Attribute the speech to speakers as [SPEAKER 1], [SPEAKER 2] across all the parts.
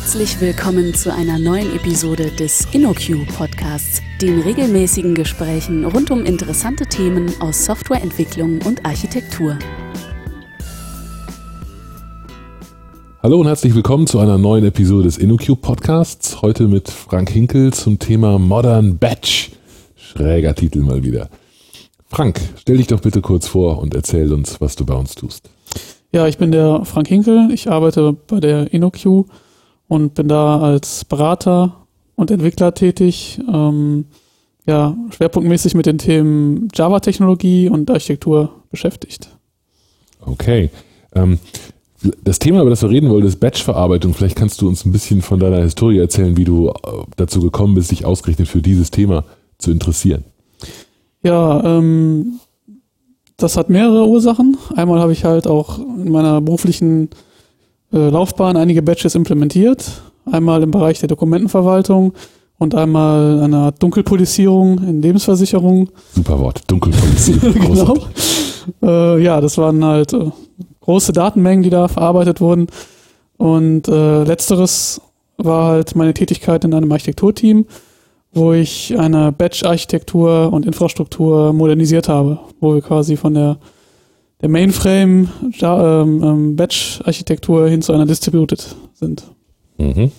[SPEAKER 1] Herzlich willkommen zu einer neuen Episode des InnoQ Podcasts, den regelmäßigen Gesprächen rund um interessante Themen aus Softwareentwicklung und Architektur.
[SPEAKER 2] Hallo und herzlich willkommen zu einer neuen Episode des InnoQ Podcasts. Heute mit Frank Hinkel zum Thema Modern Batch. Schräger Titel mal wieder. Frank, stell dich doch bitte kurz vor und erzähl uns, was du bei uns tust.
[SPEAKER 3] Ja, ich bin der Frank Hinkel. Ich arbeite bei der InnoQ und bin da als Berater und Entwickler tätig. Ähm, ja, schwerpunktmäßig mit den Themen Java-Technologie und Architektur beschäftigt.
[SPEAKER 2] Okay. Ähm, das Thema, über das wir reden wollen, ist Batch-Verarbeitung. Vielleicht kannst du uns ein bisschen von deiner Historie erzählen, wie du äh, dazu gekommen bist, dich ausgerechnet für dieses Thema zu interessieren.
[SPEAKER 3] Ja, ähm, das hat mehrere Ursachen. Einmal habe ich halt auch in meiner beruflichen äh, Laufbahn einige Batches implementiert. Einmal im Bereich der Dokumentenverwaltung und einmal eine Art Dunkelpolisierung in Lebensversicherung.
[SPEAKER 2] Super Wort, Dunkelpolisierung.
[SPEAKER 3] genau. Äh, ja, das waren halt äh, große Datenmengen, die da verarbeitet wurden. Und äh, letzteres war halt meine Tätigkeit in einem Architekturteam, wo ich eine Batch-Architektur und Infrastruktur modernisiert habe, wo wir quasi von der der Mainframe ähm, ähm, Batch-Architektur hin zu einer Distributed sind.
[SPEAKER 2] Mhm.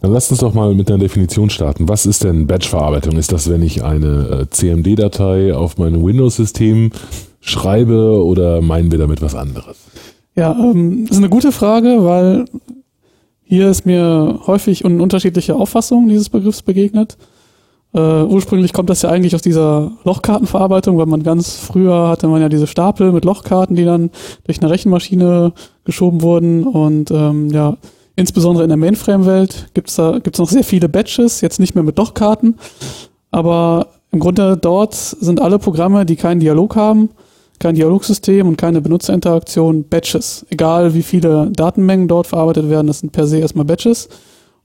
[SPEAKER 2] Dann lasst uns doch mal mit einer Definition starten. Was ist denn Batch-Verarbeitung? Ist das, wenn ich eine äh, CMD-Datei auf meinem Windows-System schreibe oder meinen wir damit was anderes?
[SPEAKER 3] Ja, ähm, das ist eine gute Frage, weil hier ist mir häufig unterschiedliche Auffassungen dieses Begriffs begegnet. Uh, ursprünglich kommt das ja eigentlich aus dieser Lochkartenverarbeitung, weil man ganz früher hatte man ja diese Stapel mit Lochkarten, die dann durch eine Rechenmaschine geschoben wurden und ähm, ja, insbesondere in der Mainframe-Welt gibt's da gibt's noch sehr viele Batches, jetzt nicht mehr mit Lochkarten, aber im Grunde dort sind alle Programme, die keinen Dialog haben, kein Dialogsystem und keine Benutzerinteraktion, Batches. Egal wie viele Datenmengen dort verarbeitet werden, das sind per se erstmal Batches.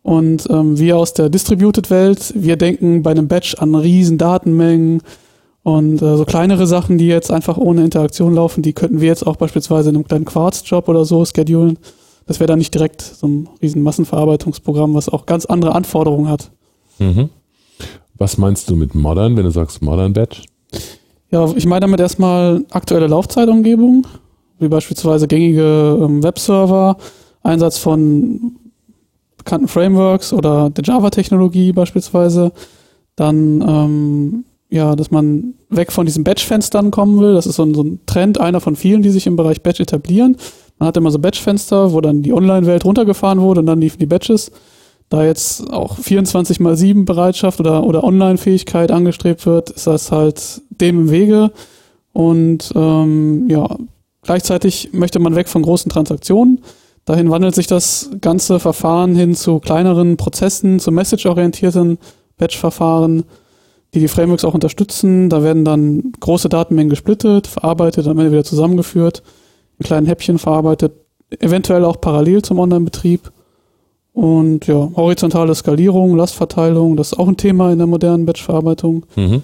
[SPEAKER 3] Und ähm, wir aus der Distributed-Welt, wir denken bei einem Batch an riesen Datenmengen und äh, so kleinere Sachen, die jetzt einfach ohne Interaktion laufen, die könnten wir jetzt auch beispielsweise in einem kleinen Quartz-Job oder so schedulen. Das wäre dann nicht direkt so ein riesen Massenverarbeitungsprogramm, was auch ganz andere Anforderungen hat.
[SPEAKER 2] Mhm. Was meinst du mit Modern, wenn du sagst Modern Batch?
[SPEAKER 3] Ja, ich meine damit erstmal aktuelle Laufzeitumgebung, wie beispielsweise gängige ähm, Webserver, Einsatz von bekannten Frameworks oder der Java-Technologie beispielsweise. Dann, ähm, ja, dass man weg von diesen Batch-Fenstern kommen will. Das ist so ein, so ein Trend, einer von vielen, die sich im Bereich Batch etablieren. Man hat immer so Batch-Fenster, wo dann die Online-Welt runtergefahren wurde und dann liefen die Batches. Da jetzt auch 24 mal 7 Bereitschaft oder, oder Online-Fähigkeit angestrebt wird, ist das halt dem im Wege. Und ähm, ja, gleichzeitig möchte man weg von großen Transaktionen. Dahin wandelt sich das ganze Verfahren hin zu kleineren Prozessen, zu message-orientierten Batch-Verfahren, die die Frameworks auch unterstützen. Da werden dann große Datenmengen gesplittet, verarbeitet, am Ende wieder zusammengeführt, in kleinen Häppchen verarbeitet, eventuell auch parallel zum Online-Betrieb. Und ja, horizontale Skalierung, Lastverteilung, das ist auch ein Thema in der modernen Batch-Verarbeitung. Mhm.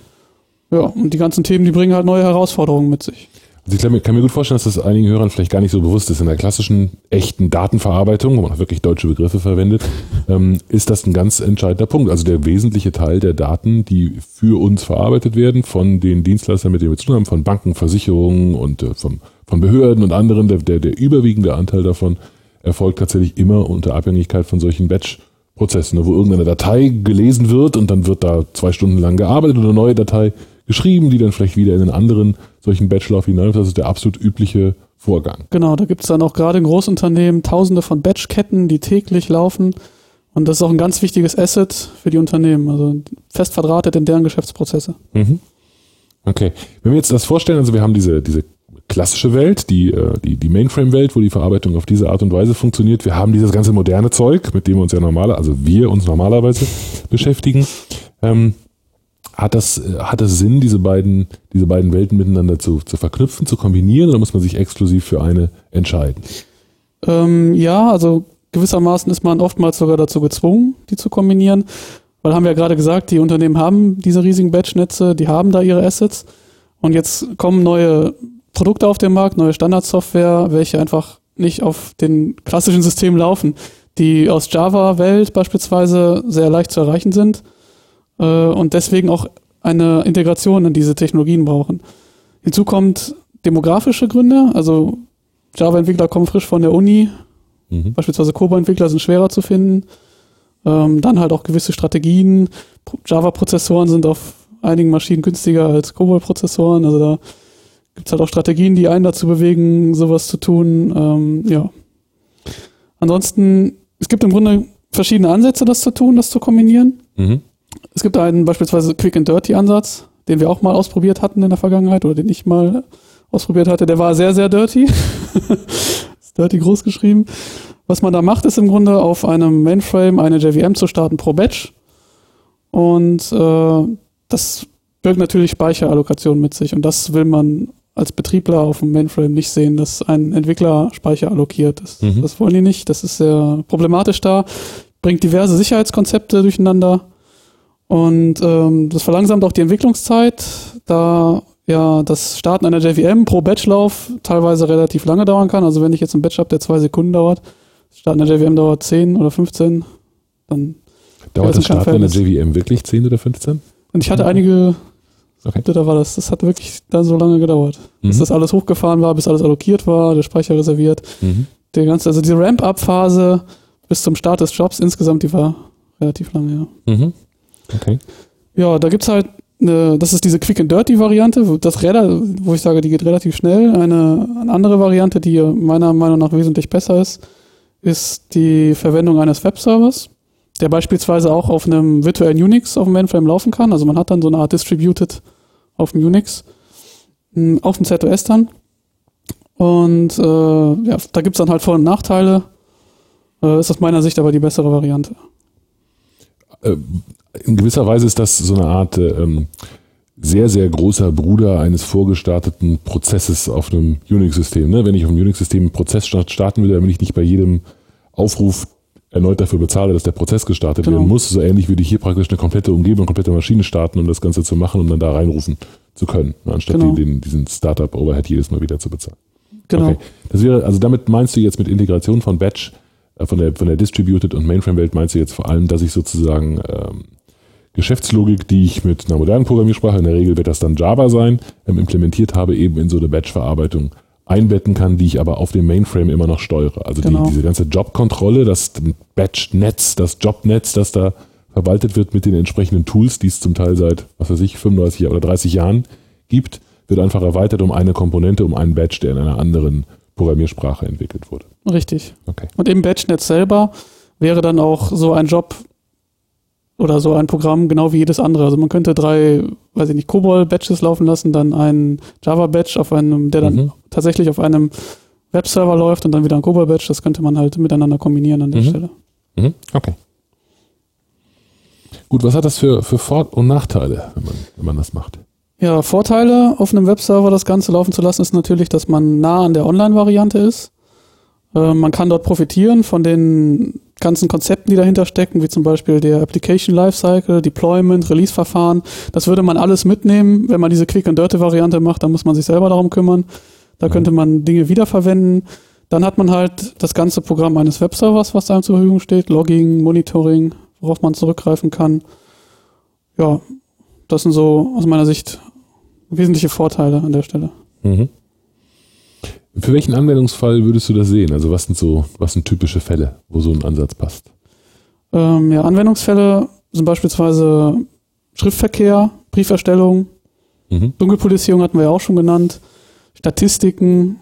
[SPEAKER 3] Ja, und die ganzen Themen, die bringen halt neue Herausforderungen mit sich.
[SPEAKER 2] Also ich kann mir gut vorstellen, dass das einigen Hörern vielleicht gar nicht so bewusst ist. In der klassischen, echten Datenverarbeitung, wo man auch wirklich deutsche Begriffe verwendet, ähm, ist das ein ganz entscheidender Punkt. Also der wesentliche Teil der Daten, die für uns verarbeitet werden, von den Dienstleistern, mit denen wir zu tun haben, von Banken, Versicherungen und äh, von, von Behörden und anderen, der, der, der überwiegende Anteil davon erfolgt tatsächlich immer unter Abhängigkeit von solchen Batch-Prozessen, ne, wo irgendeine Datei gelesen wird und dann wird da zwei Stunden lang gearbeitet und eine neue Datei geschrieben, die dann vielleicht wieder in einen anderen solchen Bachelor hineinläuft. Das ist der absolut übliche Vorgang.
[SPEAKER 3] Genau, da gibt es dann auch gerade in Großunternehmen tausende von Batchketten, die täglich laufen. Und das ist auch ein ganz wichtiges Asset für die Unternehmen, also fest verdrahtet in deren Geschäftsprozesse.
[SPEAKER 2] Mhm. Okay. Wenn wir jetzt das vorstellen, also wir haben diese, diese klassische Welt, die, äh, die, die Mainframe-Welt, wo die Verarbeitung auf diese Art und Weise funktioniert. Wir haben dieses ganze moderne Zeug, mit dem wir uns ja normaler, also wir uns normalerweise beschäftigen. Ähm, hat das, hat das Sinn, diese beiden, diese beiden Welten miteinander zu, zu verknüpfen, zu kombinieren oder muss man sich exklusiv für eine entscheiden?
[SPEAKER 3] Ähm, ja, also gewissermaßen ist man oftmals sogar dazu gezwungen, die zu kombinieren. Weil haben wir ja gerade gesagt, die Unternehmen haben diese riesigen Batch-Netze, die haben da ihre Assets. Und jetzt kommen neue Produkte auf den Markt, neue Standardsoftware, welche einfach nicht auf den klassischen Systemen laufen. die aus Java-Welt beispielsweise sehr leicht zu erreichen sind äh, und deswegen auch eine Integration in diese Technologien brauchen. Hinzu kommt demografische Gründe, also Java-Entwickler kommen frisch von der Uni, mhm. beispielsweise Kobo-Entwickler sind schwerer zu finden. Ähm, dann halt auch gewisse Strategien. Java-Prozessoren sind auf einigen Maschinen günstiger als COBOL-Prozessoren, also da gibt es halt auch Strategien, die einen dazu bewegen, sowas zu tun. Ähm, ja. Ansonsten, es gibt im Grunde verschiedene Ansätze, das zu tun, das zu kombinieren. Mhm. Es gibt einen beispielsweise Quick and Dirty Ansatz, den wir auch mal ausprobiert hatten in der Vergangenheit oder den ich mal ausprobiert hatte. Der war sehr, sehr dirty. ist dirty groß geschrieben. Was man da macht, ist im Grunde auf einem Mainframe eine JVM zu starten pro Batch. Und äh, das birgt natürlich Speicherallokation mit sich. Und das will man als Betriebler auf dem Mainframe nicht sehen, dass ein Entwickler Speicher allokiert. Das, mhm. das wollen die nicht. Das ist sehr problematisch da. Bringt diverse Sicherheitskonzepte durcheinander. Und ähm, das verlangsamt auch die Entwicklungszeit, da ja das Starten einer JVM pro Batchlauf teilweise relativ lange dauern kann. Also wenn ich jetzt einen Batch habe, der zwei Sekunden dauert, das Starten einer JVM dauert 10 oder 15, dann
[SPEAKER 2] Dauert das Starten einer JVM wirklich 10 oder 15?
[SPEAKER 3] Und ich hatte einige Okay. Da war das, das hat wirklich dann so lange gedauert. Mhm. Bis das alles hochgefahren war, bis alles allokiert war, der Speicher reserviert. Mhm. Der ganze, also diese Ramp-Up-Phase bis zum Start des Jobs insgesamt, die war relativ lange, ja. Mhm. Okay. Ja, da gibt's halt eine, das ist diese Quick and Dirty Variante, das wo ich sage, die geht relativ schnell. Eine, eine andere Variante, die meiner Meinung nach wesentlich besser ist, ist die Verwendung eines Webservers der beispielsweise auch auf einem virtuellen Unix auf dem Mainframe laufen kann. Also man hat dann so eine Art Distributed auf dem Unix, hm, auf dem ZOS dann. Und äh, ja, da gibt es dann halt Vor- und Nachteile. Äh, ist aus meiner Sicht aber die bessere Variante.
[SPEAKER 2] Äh, in gewisser Weise ist das so eine Art ähm, sehr, sehr großer Bruder eines vorgestarteten Prozesses auf einem Unix-System. Ne? Wenn ich auf einem Unix-System einen Prozess starten dann will ich nicht bei jedem Aufruf erneut dafür bezahle, dass der Prozess gestartet genau. werden muss. So ähnlich würde ich hier praktisch eine komplette Umgebung, eine komplette Maschine starten, um das Ganze zu machen und dann da reinrufen zu können, anstatt genau. den, diesen Startup-Overhead jedes Mal wieder zu bezahlen. Genau. Okay. Das wäre, also damit meinst du jetzt mit Integration von Batch, äh, von der, von der Distributed und Mainframe-Welt meinst du jetzt vor allem, dass ich sozusagen ähm, Geschäftslogik, die ich mit einer modernen Programmiersprache, in der Regel wird das dann Java sein, ähm, implementiert habe, eben in so eine Batch-Verarbeitung einbetten kann, die ich aber auf dem Mainframe immer noch steuere. Also genau. die, diese ganze Jobkontrolle, das Batch-Netz, das Jobnetz, das da verwaltet wird mit den entsprechenden Tools, die es zum Teil seit, was weiß ich, 35 oder 30 Jahren gibt, wird einfach erweitert um eine Komponente, um einen Batch, der in einer anderen Programmiersprache entwickelt wurde.
[SPEAKER 3] Richtig. Okay. Und im Batch-Netz selber wäre dann auch so ein Job oder so ein Programm genau wie jedes andere. Also man könnte drei, weiß ich nicht, COBOL-Batches laufen lassen, dann ein Java-Batch auf einem, der dann mhm. tatsächlich auf einem Webserver läuft und dann wieder ein COBOL-Batch. Das könnte man halt miteinander kombinieren an der mhm. Stelle.
[SPEAKER 2] Mhm. Okay. Gut, was hat das für, für Vor- und Nachteile, wenn man, wenn man das macht?
[SPEAKER 3] Ja, Vorteile auf einem Webserver das Ganze laufen zu lassen, ist natürlich, dass man nah an der Online-Variante ist. Äh, man kann dort profitieren von den ganzen Konzepten, die dahinter stecken, wie zum Beispiel der Application Lifecycle, Deployment, Release-Verfahren. Das würde man alles mitnehmen. Wenn man diese Quick and Dirty Variante macht, dann muss man sich selber darum kümmern. Da könnte man Dinge wiederverwenden. Dann hat man halt das ganze Programm eines Webservers, was einem zur Verfügung steht, Logging, Monitoring, worauf man zurückgreifen kann. Ja, das sind so aus meiner Sicht wesentliche Vorteile an der Stelle. Mhm.
[SPEAKER 2] Für welchen Anwendungsfall würdest du das sehen? Also was sind so, was sind typische Fälle, wo so ein Ansatz passt?
[SPEAKER 3] Ähm, ja, Anwendungsfälle sind beispielsweise Schriftverkehr, Brieferstellung, mhm. Dunkelpolizierung hatten wir ja auch schon genannt, Statistiken.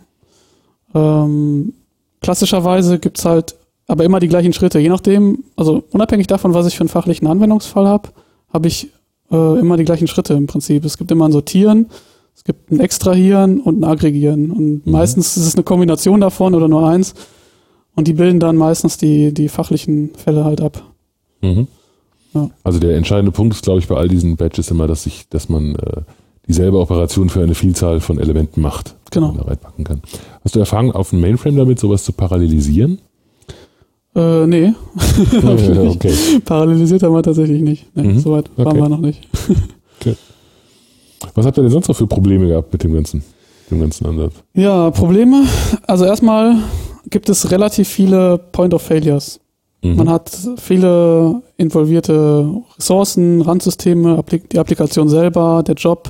[SPEAKER 3] Ähm, klassischerweise gibt's halt aber immer die gleichen Schritte. Je nachdem, also unabhängig davon, was ich für einen fachlichen Anwendungsfall habe, habe ich äh, immer die gleichen Schritte im Prinzip. Es gibt immer ein Sortieren, es gibt ein Extrahieren und ein Aggregieren. Und mhm. meistens ist es eine Kombination davon oder nur eins. Und die bilden dann meistens die, die fachlichen Fälle halt ab.
[SPEAKER 2] Mhm. Ja. Also der entscheidende Punkt ist, glaube ich, bei all diesen Badges immer, dass sich, dass man äh, dieselbe Operation für eine Vielzahl von Elementen macht,
[SPEAKER 3] genau.
[SPEAKER 2] die man da reinpacken kann. Hast du Erfahrung auf dem Mainframe damit, sowas zu parallelisieren?
[SPEAKER 3] Äh, nee. okay. Parallelisiert haben wir tatsächlich nicht. Nee, mhm. Soweit waren okay. wir noch nicht. okay.
[SPEAKER 2] Was habt ihr denn sonst noch für Probleme gehabt mit dem ganzen, dem ganzen Ansatz?
[SPEAKER 3] Ja, Probleme. Also erstmal gibt es relativ viele Point of Failures. Mhm. Man hat viele involvierte Ressourcen, Randsysteme, die Applikation selber, der Job.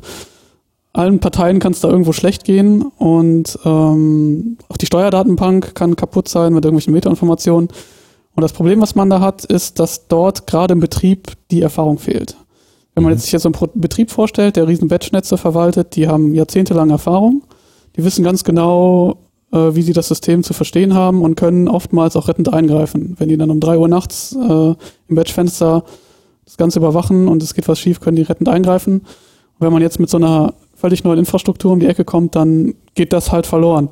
[SPEAKER 3] Allen Parteien kann es da irgendwo schlecht gehen und ähm, auch die Steuerdatenbank kann kaputt sein mit irgendwelchen Metainformationen. Und das Problem, was man da hat, ist, dass dort gerade im Betrieb die Erfahrung fehlt. Wenn man mhm. jetzt sich jetzt so einen Betrieb vorstellt, der riesen Batchnetze verwaltet, die haben jahrzehntelange Erfahrung. Die wissen ganz genau, äh, wie sie das System zu verstehen haben und können oftmals auch rettend eingreifen. Wenn die dann um drei Uhr nachts äh, im Batchfenster das Ganze überwachen und es geht was schief, können die rettend eingreifen. Und wenn man jetzt mit so einer völlig neuen Infrastruktur um die Ecke kommt, dann geht das halt verloren.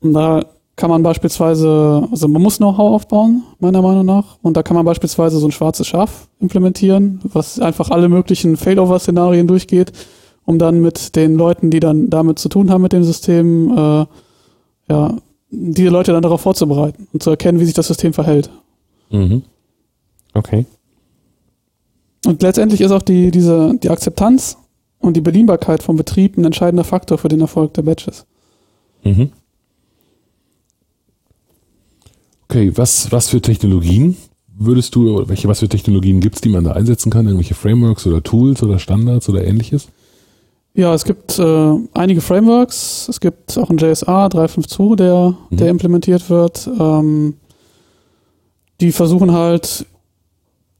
[SPEAKER 3] Und da kann man beispielsweise, also man muss Know-how aufbauen, meiner Meinung nach. Und da kann man beispielsweise so ein schwarzes Schaf implementieren, was einfach alle möglichen Failover-Szenarien durchgeht, um dann mit den Leuten, die dann damit zu tun haben mit dem System, äh, ja, diese Leute dann darauf vorzubereiten und zu erkennen, wie sich das System verhält.
[SPEAKER 2] Mhm. Okay.
[SPEAKER 3] Und letztendlich ist auch die, diese, die Akzeptanz und die Bedienbarkeit vom Betrieb ein entscheidender Faktor für den Erfolg der Batches.
[SPEAKER 2] Mhm. Okay, was, was für Technologien würdest du, oder welche, was für Technologien gibt es, die man da einsetzen kann? Irgendwelche Frameworks oder Tools oder Standards oder ähnliches?
[SPEAKER 3] Ja, es gibt äh, einige Frameworks. Es gibt auch ein JSA 352, der, mhm. der implementiert wird. Ähm, die versuchen halt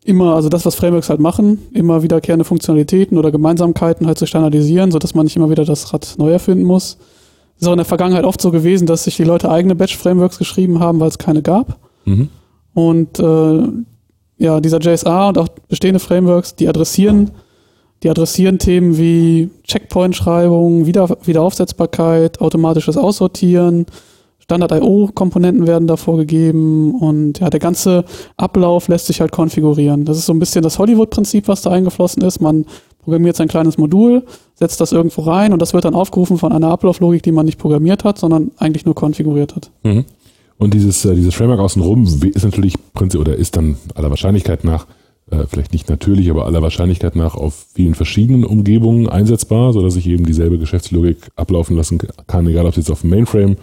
[SPEAKER 3] immer, also das, was Frameworks halt machen, immer wiederkehrende Funktionalitäten oder Gemeinsamkeiten halt zu standardisieren, sodass man nicht immer wieder das Rad neu erfinden muss. Es ist auch in der Vergangenheit oft so gewesen, dass sich die Leute eigene Batch-Frameworks geschrieben haben, weil es keine gab. Mhm. Und äh, ja, dieser JSA und auch bestehende Frameworks, die adressieren, die adressieren Themen wie Checkpoint-Schreibung, Wieder Wiederaufsetzbarkeit, automatisches Aussortieren, Standard-IO-Komponenten werden da vorgegeben und ja, der ganze Ablauf lässt sich halt konfigurieren. Das ist so ein bisschen das Hollywood-Prinzip, was da eingeflossen ist. Man programmiert sein kleines Modul, setzt das irgendwo rein und das wird dann aufgerufen von einer Ablauflogik, die man nicht programmiert hat, sondern eigentlich nur konfiguriert hat.
[SPEAKER 2] Mhm. Und dieses, äh, dieses Framework außenrum ist natürlich Prinzip oder ist dann aller Wahrscheinlichkeit nach äh, vielleicht nicht natürlich, aber aller Wahrscheinlichkeit nach auf vielen verschiedenen Umgebungen einsetzbar, sodass ich eben dieselbe Geschäftslogik ablaufen lassen kann, egal ob es jetzt auf dem Mainframe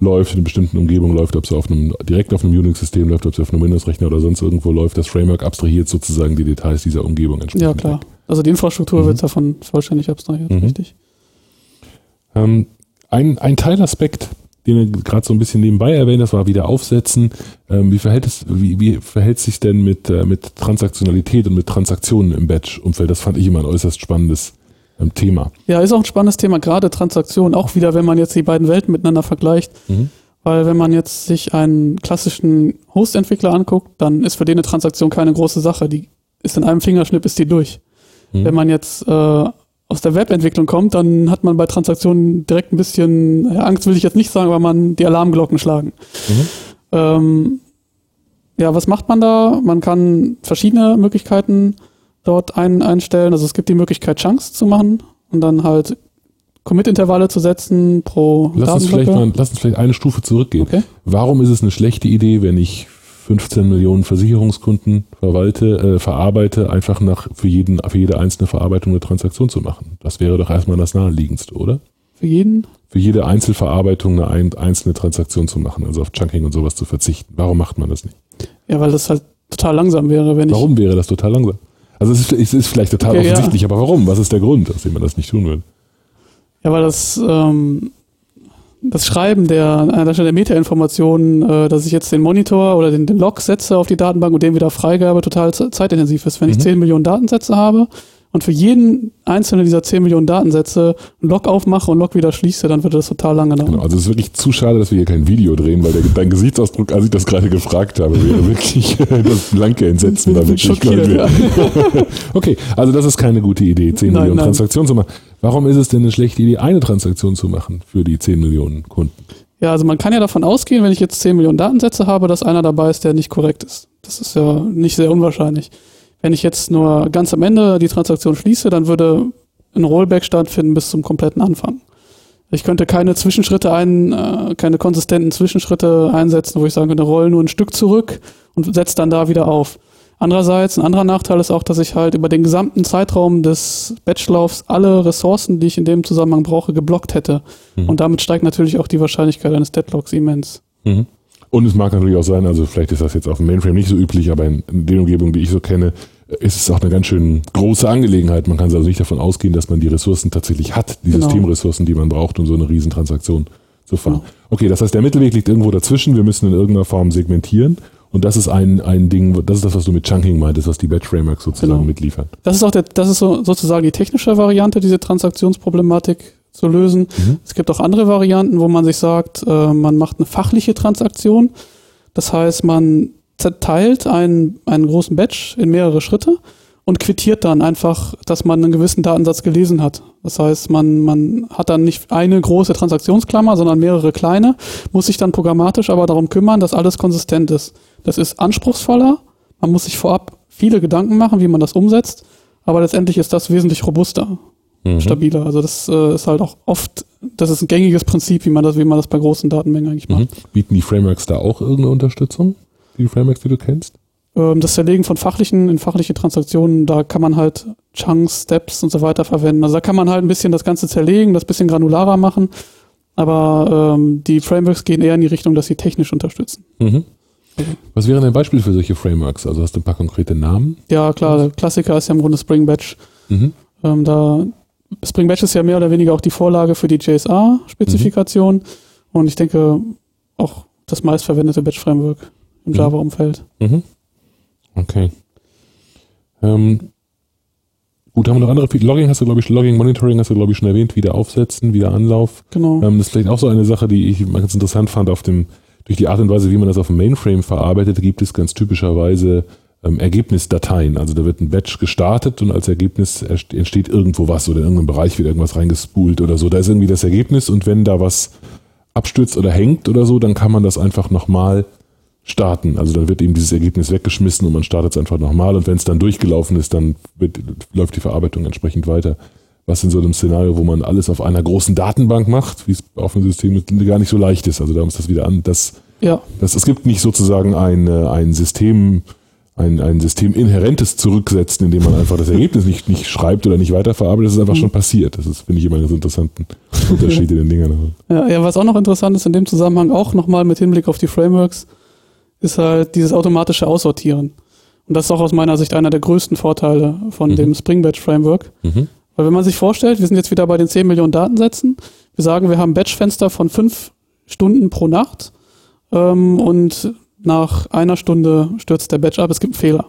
[SPEAKER 2] läuft, in einer bestimmten Umgebung läuft, ob es auf einem, direkt auf einem Unix-System läuft, ob es auf einem Windows-Rechner oder sonst irgendwo läuft. Das Framework abstrahiert sozusagen die Details dieser Umgebung
[SPEAKER 3] entsprechend. Ja, klar. Also die Infrastruktur mhm. wird davon vollständig abstrahiert, mhm. richtig.
[SPEAKER 2] Ähm, ein, ein Teilaspekt, den wir gerade so ein bisschen nebenbei erwähnt, das war wieder aufsetzen. Ähm, wie verhält es, wie, wie verhält sich denn mit, äh, mit Transaktionalität und mit Transaktionen im Batch-Umfeld? Das fand ich immer ein äußerst spannendes ähm, Thema.
[SPEAKER 3] Ja, ist auch ein spannendes Thema, gerade Transaktionen, auch wieder, wenn man jetzt die beiden Welten miteinander vergleicht. Mhm. Weil wenn man jetzt sich einen klassischen Host-Entwickler anguckt, dann ist für den eine Transaktion keine große Sache. Die ist in einem Fingerschnipp, ist die durch. Mhm. Wenn man jetzt äh, aus der Webentwicklung kommt, dann hat man bei Transaktionen direkt ein bisschen, ja, Angst will ich jetzt nicht sagen, aber man die Alarmglocken schlagen. Mhm. Ähm, ja, was macht man da? Man kann verschiedene Möglichkeiten dort ein, einstellen. Also es gibt die Möglichkeit, Chunks zu machen und dann halt Commit-Intervalle zu setzen pro
[SPEAKER 2] lass uns, vielleicht mal, lass uns vielleicht eine Stufe zurückgehen. Okay. Warum ist es eine schlechte Idee, wenn ich 15 Millionen Versicherungskunden verwalte, äh, verarbeite, einfach nach für jeden, für jede einzelne Verarbeitung eine Transaktion zu machen? Das wäre doch erstmal das naheliegendste, oder?
[SPEAKER 3] Für jeden?
[SPEAKER 2] Für jede Einzelverarbeitung eine ein, einzelne Transaktion zu machen, also auf Chunking und sowas zu verzichten. Warum macht man das nicht?
[SPEAKER 3] Ja, weil das halt total langsam wäre, wenn
[SPEAKER 2] ich. Warum wäre das total langsam? Also es ist, es ist vielleicht total okay, offensichtlich, ja. aber warum? Was ist der Grund, aus dem man das nicht tun will?
[SPEAKER 3] Ja, weil das, ähm, das Schreiben der, an der Stelle der Metainformationen, äh, dass ich jetzt den Monitor oder den, den Log setze auf die Datenbank und den wieder freigabe, total zeitintensiv ist. Wenn mhm. ich 10 Millionen Datensätze habe, und für jeden einzelnen dieser 10 Millionen Datensätze ein Log aufmache und Log wieder schließe, dann würde das total lange dauern. Genau,
[SPEAKER 2] also es ist wirklich zu schade, dass wir hier kein Video drehen, weil der, dein Gesichtsausdruck, als ich das gerade gefragt habe, wäre wirklich das blanke Entsetzen da wirklich. Ja. okay, also das ist keine gute Idee, 10 nein, Millionen nein. Transaktionen zu machen. Warum ist es denn eine schlechte Idee, eine Transaktion zu machen für die 10 Millionen Kunden?
[SPEAKER 3] Ja, also man kann ja davon ausgehen, wenn ich jetzt 10 Millionen Datensätze habe, dass einer dabei ist, der nicht korrekt ist. Das ist ja nicht sehr unwahrscheinlich. Wenn ich jetzt nur ganz am Ende die Transaktion schließe, dann würde ein Rollback stattfinden bis zum kompletten Anfang. Ich könnte keine Zwischenschritte ein, äh, keine konsistenten Zwischenschritte einsetzen, wo ich sagen könnte, roll nur ein Stück zurück und setze dann da wieder auf. Andererseits, ein anderer Nachteil ist auch, dass ich halt über den gesamten Zeitraum des Batchlaufs alle Ressourcen, die ich in dem Zusammenhang brauche, geblockt hätte. Mhm. Und damit steigt natürlich auch die Wahrscheinlichkeit eines Deadlocks immens.
[SPEAKER 2] Mhm. Und es mag natürlich auch sein, also vielleicht ist das jetzt auf dem Mainframe nicht so üblich, aber in, den Umgebungen, die ich so kenne, ist es auch eine ganz schön große Angelegenheit. Man kann also nicht davon ausgehen, dass man die Ressourcen tatsächlich hat, die
[SPEAKER 3] Genau.
[SPEAKER 2] Systemressourcen, die man braucht, um so eine Riesentransaktion zu fahren.
[SPEAKER 3] Genau.
[SPEAKER 2] Okay, das heißt, der Mittelweg liegt irgendwo dazwischen. Wir müssen in irgendeiner Form segmentieren. Und das ist ein, ein Ding, das ist das, was du mit Chunking meintest, was die Batch Frameworks sozusagen
[SPEAKER 3] Genau.
[SPEAKER 2] mitliefern.
[SPEAKER 3] Das ist auch der, das ist so, sozusagen die technische Variante, diese Transaktionsproblematik zu lösen.
[SPEAKER 2] Mhm.
[SPEAKER 3] Es gibt auch andere Varianten, wo man sich sagt, äh, man macht eine fachliche Transaktion. Das heißt, man zerteilt einen, einen großen Batch in mehrere Schritte und quittiert dann einfach, dass man einen gewissen Datensatz gelesen hat. Das heißt, man, man hat dann nicht eine große Transaktionsklammer, sondern mehrere kleine, muss sich dann programmatisch aber darum kümmern, dass alles konsistent ist. Das ist anspruchsvoller, man muss sich vorab viele Gedanken machen, wie man das umsetzt, aber letztendlich ist das wesentlich robuster,
[SPEAKER 2] Mhm.
[SPEAKER 3] stabiler. Also das äh, ist halt auch oft, das ist ein gängiges Prinzip, wie man das, wie man das bei großen Datenmengen eigentlich macht.
[SPEAKER 2] Mhm. Bieten die Frameworks da auch irgendeine Unterstützung? Die Frameworks, die du kennst?
[SPEAKER 3] Ähm, das Zerlegen von fachlichen in fachliche Transaktionen, da kann man halt Chunks, Steps und so weiter verwenden. Also da kann man halt ein bisschen das Ganze zerlegen, das bisschen granularer machen, aber ähm, die Frameworks gehen eher in die Richtung, dass sie technisch unterstützen.
[SPEAKER 2] Mhm. Was wäre ein Beispiel für solche Frameworks? Also hast du ein paar konkrete Namen?
[SPEAKER 3] Ja, klar, der Klassiker ist ja im Grunde Spring Batch.
[SPEAKER 2] Mhm.
[SPEAKER 3] Ähm, da Spring Batch ist ja mehr oder weniger auch die Vorlage für die JSA-Spezifikation und ich denke auch das meistverwendete Batch-Framework im
[SPEAKER 2] Mhm.
[SPEAKER 3] Java-Umfeld.
[SPEAKER 2] Mhm. Okay. Ähm, gut, haben wir noch andere? Logging hast du, glaube ich, Logging, Monitoring hast du, glaube ich, schon erwähnt. Wieder aufsetzen, wieder Anlauf.
[SPEAKER 3] Genau.
[SPEAKER 2] Ähm, das ist vielleicht auch so eine Sache, die ich ganz interessant fand. Auf dem, durch die Art und Weise, wie man das auf dem Mainframe verarbeitet, gibt es ganz typischerweise ähm, Ergebnisdateien. Also da wird ein Batch gestartet und als Ergebnis entsteht irgendwo was oder in irgendeinem Bereich wird irgendwas reingespult oder so. Da ist irgendwie das Ergebnis und wenn da was abstürzt oder hängt oder so, dann kann man das einfach nochmal starten. Also dann wird eben dieses Ergebnis weggeschmissen und man startet es einfach nochmal und wenn es dann durchgelaufen ist, dann wird, läuft die Verarbeitung entsprechend weiter. Was in so einem Szenario, wo man alles auf einer großen Datenbank macht, wie es auf dem System gar nicht so leicht ist. Also da ist das wieder an, dass,
[SPEAKER 3] ja,
[SPEAKER 2] dass es gibt nicht sozusagen ein, ein System, ein, ein System inhärentes Zurücksetzen, indem man einfach das Ergebnis nicht, nicht schreibt oder nicht weiterverarbeitet. Das ist einfach schon passiert. Das ist, finde ich, immer einen interessanten Unterschied in den Dingern.
[SPEAKER 3] ja, ja, was auch noch interessant ist in dem Zusammenhang, auch nochmal mit Hinblick auf die Frameworks, ist halt dieses automatische Aussortieren. Und das ist auch aus meiner Sicht einer der größten Vorteile von
[SPEAKER 2] Mhm.
[SPEAKER 3] dem Spring Batch Framework.
[SPEAKER 2] Mhm.
[SPEAKER 3] Weil wenn man sich vorstellt, wir sind jetzt wieder bei den 10 Millionen Datensätzen, wir sagen, wir haben Batchfenster von 5 Stunden pro Nacht ähm, und nach einer Stunde stürzt der Batch ab, es gibt einen Fehler.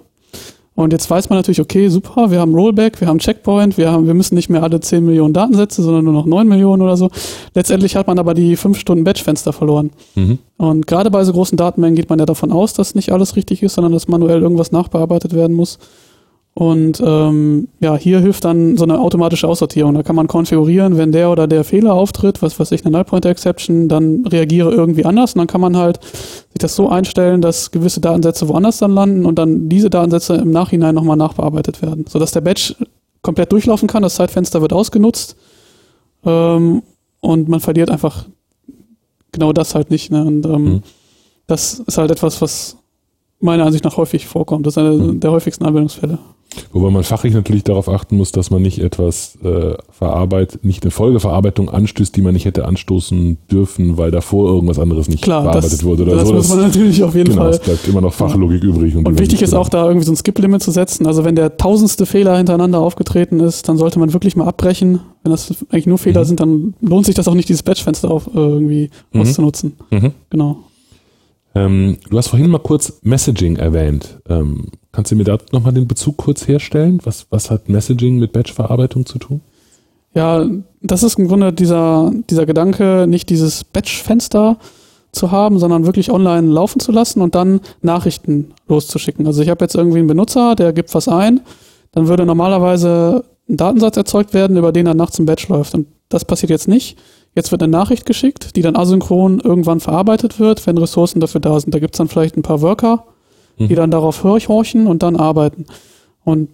[SPEAKER 3] Und jetzt weiß man natürlich, okay, super, wir haben Rollback, wir haben Checkpoint, wir, haben, wir müssen nicht mehr alle 10 Millionen Datensätze, sondern nur noch 9 Millionen oder so. Letztendlich hat man aber die 5 Stunden Batchfenster verloren.
[SPEAKER 2] Mhm.
[SPEAKER 3] Und gerade bei so großen Datenmengen geht man ja davon aus, dass nicht alles richtig ist, sondern dass manuell irgendwas nachbearbeitet werden muss. Und ähm, ja, hier hilft dann so eine automatische Aussortierung. Da kann man konfigurieren, wenn der oder der Fehler auftritt, was weiß ich, eine Null Pointer Exception, dann reagiere irgendwie anders und dann kann man halt sich das so einstellen, dass gewisse Datensätze woanders dann landen und dann diese Datensätze im Nachhinein nochmal nachbearbeitet werden, sodass der Batch komplett durchlaufen kann, das Zeitfenster wird ausgenutzt ähm, und man verliert einfach genau das halt nicht. Ne? Und ähm,
[SPEAKER 2] Mhm.
[SPEAKER 3] das ist halt etwas, was meiner Ansicht nach häufig vorkommt. Das ist eine
[SPEAKER 2] Mhm.
[SPEAKER 3] der häufigsten Anwendungsfälle.
[SPEAKER 2] Wobei man fachlich natürlich darauf achten muss, dass man nicht etwas äh, verarbeitet, nicht eine Folgeverarbeitung anstößt, die man nicht hätte anstoßen dürfen, weil davor irgendwas anderes nicht
[SPEAKER 3] Klar,
[SPEAKER 2] bearbeitet
[SPEAKER 3] das,
[SPEAKER 2] wurde oder
[SPEAKER 3] das
[SPEAKER 2] so.
[SPEAKER 3] muss man natürlich auf jeden
[SPEAKER 2] genau,
[SPEAKER 3] Fall.
[SPEAKER 2] es bleibt immer noch Fachlogik übrig.
[SPEAKER 3] Und
[SPEAKER 2] die
[SPEAKER 3] wichtig ist auch da irgendwie so ein Skip-Limit zu setzen. Also wenn der tausendste Fehler hintereinander aufgetreten ist, dann sollte man wirklich mal abbrechen. Wenn das eigentlich nur Fehler
[SPEAKER 2] Mhm.
[SPEAKER 3] sind, dann lohnt sich das auch nicht, dieses Batchfenster auf, äh, irgendwie
[SPEAKER 2] Mhm.
[SPEAKER 3] auszunutzen.
[SPEAKER 2] Mhm.
[SPEAKER 3] Genau.
[SPEAKER 2] Ähm, du hast vorhin mal kurz Messaging erwähnt. Ähm, kannst du mir da nochmal den Bezug kurz herstellen? Was, was hat Messaging mit Batch-Verarbeitung zu tun?
[SPEAKER 3] Ja, das ist im Grunde dieser, dieser Gedanke, nicht dieses Batch-Fenster zu haben, sondern wirklich online laufen zu lassen und dann Nachrichten loszuschicken. Also ich habe jetzt irgendwie einen Benutzer, der gibt was ein, dann würde normalerweise ein Datensatz erzeugt werden, über den er nachts im Batch läuft. Und das passiert jetzt nicht. Jetzt wird eine Nachricht geschickt, die dann asynchron irgendwann verarbeitet wird, wenn Ressourcen dafür da sind. Da gibt's dann vielleicht ein paar Worker, die
[SPEAKER 2] Mhm.
[SPEAKER 3] dann darauf horchen und dann arbeiten. Und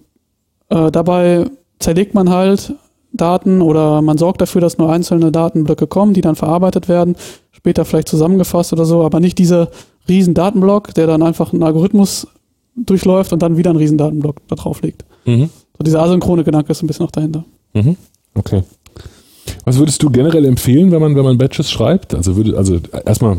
[SPEAKER 3] äh, dabei zerlegt man halt Daten oder man sorgt dafür, dass nur einzelne Datenblöcke kommen, die dann verarbeitet werden, später vielleicht zusammengefasst oder so, aber nicht dieser riesen Datenblock, der dann einfach einen Algorithmus durchläuft und dann wieder einen riesen Datenblock da drauf liegt.
[SPEAKER 2] Mhm.
[SPEAKER 3] So dieser asynchrone Gedanke ist ein bisschen noch dahinter.
[SPEAKER 2] Mhm. Okay. Was würdest du generell empfehlen, wenn man, wenn man Batches schreibt? Also würde, also erstmal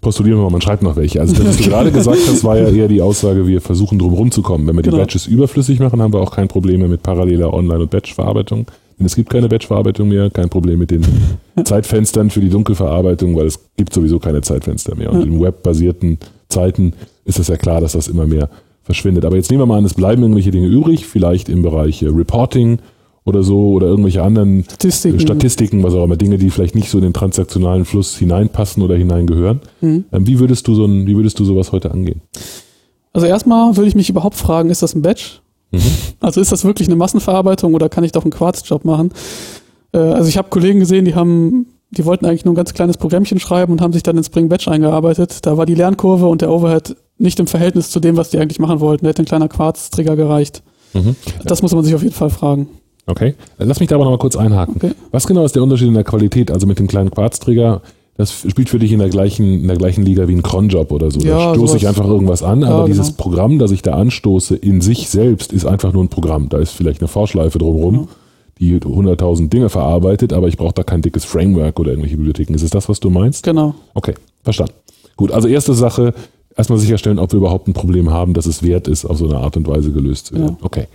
[SPEAKER 2] postulieren wir mal, man schreibt noch welche. Also was du gerade gesagt hast, war ja eher die Aussage, wir versuchen drum rumzukommen. Wenn wir die
[SPEAKER 3] Genau.
[SPEAKER 2] Batches überflüssig machen, haben wir auch kein Problem mehr mit paralleler Online- und Batch-Verarbeitung. Denn es gibt keine Batch-Verarbeitung mehr, kein Problem mit den Zeitfenstern für die Dunkelverarbeitung, weil es gibt sowieso keine Zeitfenster mehr. Und
[SPEAKER 3] Ja.
[SPEAKER 2] in webbasierten Zeiten ist es ja klar, dass das immer mehr verschwindet. Aber jetzt nehmen wir mal an, es bleiben irgendwelche Dinge übrig, vielleicht im Bereich äh, Reporting oder so oder irgendwelche anderen
[SPEAKER 3] Statistiken.
[SPEAKER 2] Statistiken, was auch immer, Dinge, die vielleicht nicht so in den transaktionalen Fluss hineinpassen oder hineingehören.
[SPEAKER 3] Mhm.
[SPEAKER 2] Wie würdest du so ein, wie würdest du sowas heute angehen?
[SPEAKER 3] Also erstmal würde ich mich überhaupt fragen, ist das ein Batch?
[SPEAKER 2] Mhm.
[SPEAKER 3] Also ist das wirklich eine Massenverarbeitung oder kann ich doch einen Quarzjob machen? Äh, also ich habe Kollegen gesehen, die haben, die wollten eigentlich nur ein ganz kleines Programmchen schreiben und haben sich dann in Spring Batch eingearbeitet. Da war die Lernkurve und der Overhead nicht im Verhältnis zu dem, was die eigentlich machen wollten. Da hätte ein kleiner Quarz-Trigger gereicht.
[SPEAKER 2] Mhm.
[SPEAKER 3] Das muss man sich auf jeden Fall fragen.
[SPEAKER 2] Okay. Lass mich da aber noch mal kurz einhaken.
[SPEAKER 3] Okay.
[SPEAKER 2] Was genau ist der Unterschied in der Qualität? Also mit dem kleinen Quarzträger, das spielt für dich in der gleichen, in der gleichen Liga wie ein Cronjob oder so.
[SPEAKER 3] Ja,
[SPEAKER 2] da stoße ich einfach irgendwas an,
[SPEAKER 3] Ja,
[SPEAKER 2] aber
[SPEAKER 3] genau.
[SPEAKER 2] dieses Programm, das ich da anstoße, in sich selbst ist einfach nur ein Programm. Da ist vielleicht eine Vorschleife drumherum, die 100.000 Dinge verarbeitet, aber ich brauche da kein dickes Framework oder irgendwelche Bibliotheken. Ist es das, was du meinst?
[SPEAKER 3] Genau.
[SPEAKER 2] Okay, verstanden. Gut, also erste Sache, erstmal sicherstellen, ob wir überhaupt ein Problem haben, dass es wert ist, auf so eine Art und Weise gelöst zu werden.
[SPEAKER 3] Ja.
[SPEAKER 2] Okay.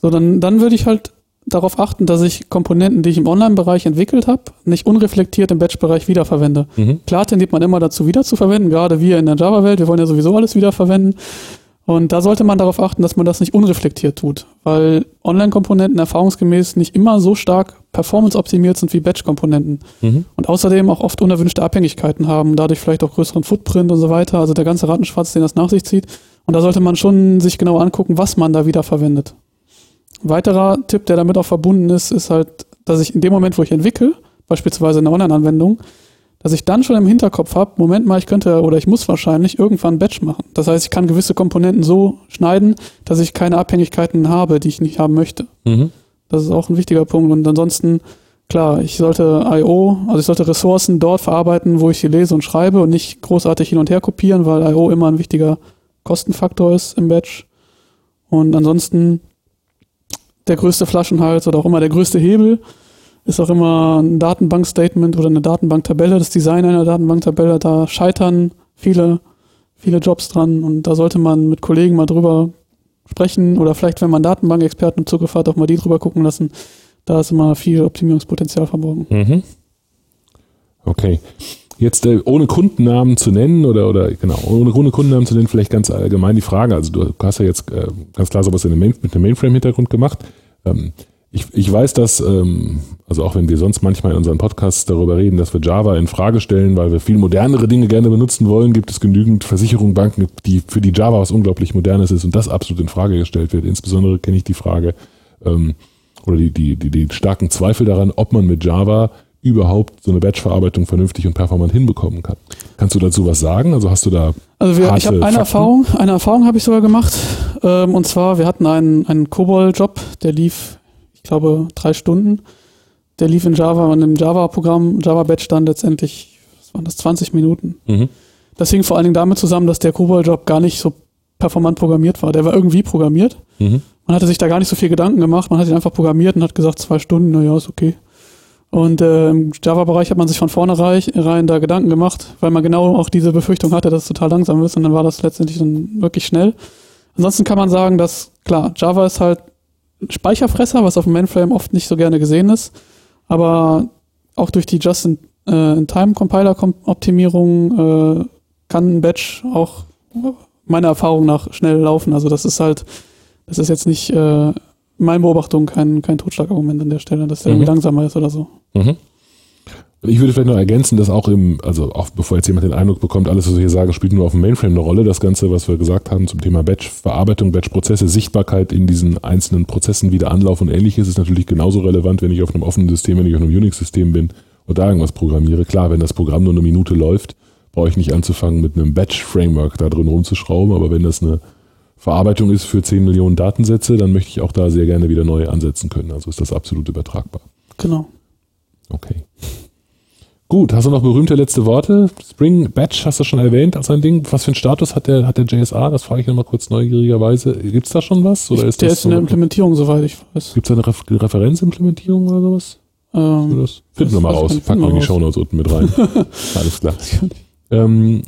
[SPEAKER 3] So, dann, dann würde ich halt darauf achten, dass ich Komponenten, die ich im Online-Bereich entwickelt habe, nicht unreflektiert im Batch-Bereich wiederverwende.
[SPEAKER 2] Mhm.
[SPEAKER 3] Klar tendiert man immer dazu, wiederzuverwenden, gerade wir in der Java-Welt, wir wollen ja sowieso alles wiederverwenden. Und da sollte man darauf achten, dass man das nicht unreflektiert tut, weil Online-Komponenten erfahrungsgemäß nicht immer so stark performance-optimiert sind wie Batch-Komponenten.
[SPEAKER 2] Mhm.
[SPEAKER 3] Und außerdem auch oft unerwünschte Abhängigkeiten haben, dadurch vielleicht auch größeren Footprint und so weiter, also der ganze Rattenschwarz, den das nach sich zieht. Und da sollte man schon sich genau angucken, was man da wieder verwendet. Ein weiterer Tipp, der damit auch verbunden ist, ist halt, dass ich in dem Moment, wo ich entwickle, beispielsweise eine Online-Anwendung, dass ich dann schon im Hinterkopf habe, Moment mal, ich könnte oder ich muss wahrscheinlich irgendwann ein Batch machen. Das heißt, ich kann gewisse Komponenten so schneiden, dass ich keine Abhängigkeiten habe, die ich nicht haben möchte.
[SPEAKER 2] Mhm.
[SPEAKER 3] Das ist auch ein wichtiger Punkt. Und ansonsten, klar, ich sollte I.O., also ich sollte Ressourcen dort verarbeiten, wo ich sie lese und schreibe und nicht großartig hin und her kopieren, weil I.O. immer ein wichtiger Kostenfaktor ist im Batch. Und ansonsten der größte Flaschenhals oder auch immer der größte Hebel ist auch immer ein Datenbankstatement oder eine Datenbanktabelle, das Design einer Datenbanktabelle. Da scheitern viele, viele Jobs dran und da sollte man mit Kollegen mal drüber sprechen oder vielleicht, wenn man Datenbankexperten im Zugriff hat, auch mal die drüber gucken lassen. Da ist immer viel Optimierungspotenzial verborgen.
[SPEAKER 2] Mhm. Okay. Jetzt äh, ohne Kundennamen zu nennen oder oder genau ohne, ohne Kundennamen zu nennen vielleicht ganz allgemein die Frage. Also du hast ja jetzt äh, ganz klar sowas in dem Main, mit einem Mainframe-Hintergrund gemacht. Ähm, ich, ich weiß, dass ähm, also auch wenn wir sonst manchmal in unseren Podcasts darüber reden, dass wir Java in Frage stellen, weil wir viel modernere Dinge gerne benutzen wollen, gibt es genügend Versicherungen, Banken, die für die Java was unglaublich Modernes ist und das absolut in Frage gestellt wird. Insbesondere kenne ich die Frage ähm, oder die, die, die, die starken Zweifel daran, ob man mit Java überhaupt so eine Batch-Verarbeitung vernünftig und performant hinbekommen kann. Kannst du dazu was sagen? Also hast du da
[SPEAKER 3] Also wir, ich habe eine
[SPEAKER 2] Fakten?
[SPEAKER 3] Erfahrung, eine Erfahrung habe ich sogar gemacht. Ähm, und zwar, wir hatten einen, einen COBOL-Job, der lief, ich glaube, drei Stunden. Der lief in Java und im Java-Programm, Java-Batch dann letztendlich, was waren das, 20 Minuten.
[SPEAKER 2] Mhm.
[SPEAKER 3] Das hing vor allen Dingen damit zusammen, dass der COBOL-Job gar nicht so performant programmiert war. Der war irgendwie programmiert.
[SPEAKER 2] Mhm.
[SPEAKER 3] Man hatte sich da gar nicht so viel Gedanken gemacht. Man hat ihn einfach programmiert und hat gesagt, zwei Stunden, naja, ist okay. Und äh, im Java-Bereich hat man sich von vornherein rein da Gedanken gemacht, weil man genau auch diese Befürchtung hatte, dass es total langsam ist und dann war das letztendlich dann wirklich schnell. Ansonsten kann man sagen, dass, klar, Java ist halt ein Speicherfresser, was auf dem Mainframe oft nicht so gerne gesehen ist, aber auch durch die Just-in-Time-Compiler-Optimierung äh, kann ein Batch auch meiner Erfahrung nach schnell laufen. Also das ist halt, das ist jetzt nicht äh, meine Beobachtung kein, kein Totschlagargument an der Stelle, dass der
[SPEAKER 2] Mhm.
[SPEAKER 3] irgendwie langsamer ist oder so.
[SPEAKER 2] Mhm. Und ich würde vielleicht noch ergänzen, dass auch im, also auch bevor jetzt jemand den Eindruck bekommt, alles, was wir hier sagen, spielt nur auf dem Mainframe eine Rolle. Das Ganze, was wir gesagt haben zum Thema Batch-Verarbeitung, Batch-Prozesse, Sichtbarkeit in diesen einzelnen Prozessen, wieder Anlauf und ähnliches, ist natürlich genauso relevant, wenn ich auf einem offenen System, wenn ich auf einem Unix-System bin und da irgendwas programmiere. Klar, wenn das Programm nur eine Minute läuft, brauche ich nicht anzufangen, mit einem Batch-Framework da drin rumzuschrauben, aber wenn das eine Verarbeitung ist für 10 Millionen Datensätze, dann möchte ich auch da sehr gerne wieder neu ansetzen können. Also ist das absolut übertragbar.
[SPEAKER 3] Genau.
[SPEAKER 2] Okay. Gut, hast du noch berühmte letzte Worte? Spring Batch hast du schon erwähnt als ein Ding. Was für einen Status hat der, hat der JSA? Das frage ich nochmal kurz neugierigerweise. Gibt es da schon was? Oder
[SPEAKER 3] Ich,
[SPEAKER 2] ist
[SPEAKER 3] der ist in der Implementierung, soweit ich weiß.
[SPEAKER 2] Gibt es da eine Ref Referenzimplementierung oder sowas?
[SPEAKER 3] Ähm,
[SPEAKER 2] Das finden wir
[SPEAKER 3] das
[SPEAKER 2] mal
[SPEAKER 3] weiß ich
[SPEAKER 2] raus. Packen wir in die
[SPEAKER 3] wir
[SPEAKER 2] Shownotes unten mit rein. Alles klar. Ähm,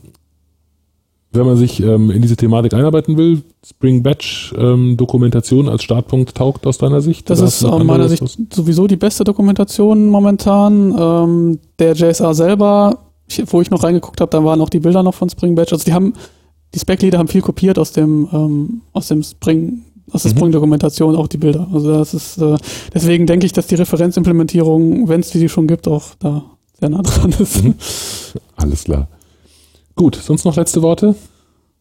[SPEAKER 2] wenn man sich ähm, in diese Thematik einarbeiten will, Spring Batch ähm, Dokumentation als Startpunkt taugt aus deiner Sicht?
[SPEAKER 3] Das ist aus meiner Sicht sowieso die beste Dokumentation momentan. Ähm, der JSR selber, ich, wo ich noch reingeguckt habe, da waren auch die Bilder noch von Spring Batch. Also die haben, die Spec-Leader haben viel kopiert aus dem, ähm, aus dem Spring, aus der
[SPEAKER 2] Mhm.
[SPEAKER 3] Spring-Dokumentation auch die Bilder. Also das ist, äh, deswegen denke ich, dass die Referenzimplementierung, wenn es die schon gibt, auch da sehr nah dran ist.
[SPEAKER 2] Mhm. Alles klar. Gut, sonst noch letzte Worte?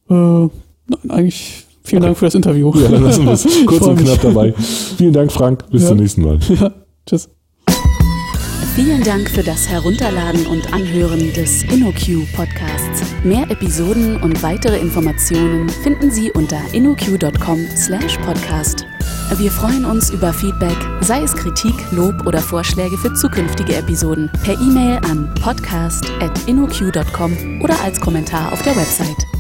[SPEAKER 3] Äh, nein, eigentlich vielen
[SPEAKER 2] Okay.
[SPEAKER 3] Dank für das Interview.
[SPEAKER 2] Ja, dann lassen wir es kurz und knapp dabei. Vielen Dank, Frank. Bis
[SPEAKER 3] Ja.
[SPEAKER 2] zum nächsten Mal.
[SPEAKER 3] Ja, tschüss.
[SPEAKER 1] Vielen Dank für das Herunterladen und Anhören des InnoQ Podcasts. Mehr Episoden und weitere Informationen finden Sie unter innoq.com/podcast. Wir freuen uns über Feedback, sei es Kritik, Lob oder Vorschläge für zukünftige Episoden, per E-Mail an podcast@innoq.com oder als Kommentar auf der Website.